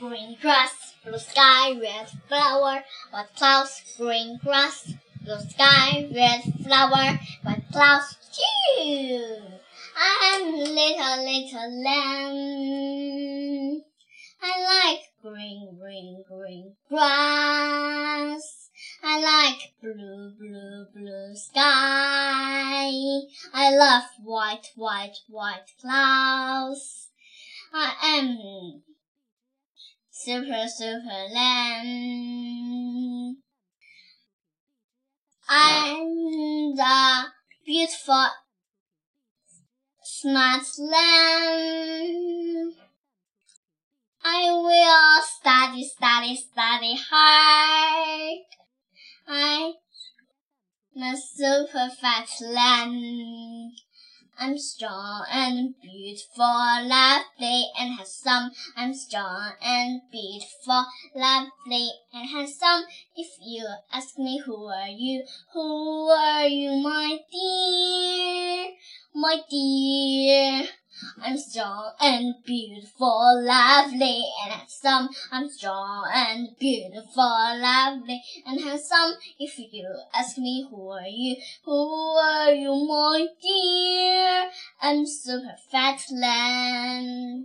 green grass, blue sky, red flower, white clouds, green grass, blue sky, red flower, white clouds, too. I'm little, little lamb. I like green, green, green grass. I like blue, blue, blue sky. I love white, white, white clouds. I am super, super lamb. I'm the beautiful, smart lamb. I will study, study, study hard. I'm a super fat lamb. I'm strong and beautiful, lovely and handsome. I'm strong and beautiful, lovely and handsome. If you ask me who are you, who are you, my dear, my dear? I'm strong and beautiful, lovely and handsome. I'm strong and beautiful, lovely and handsome. If you ask me who are you, who are you, my dear? I'm super fat lamb.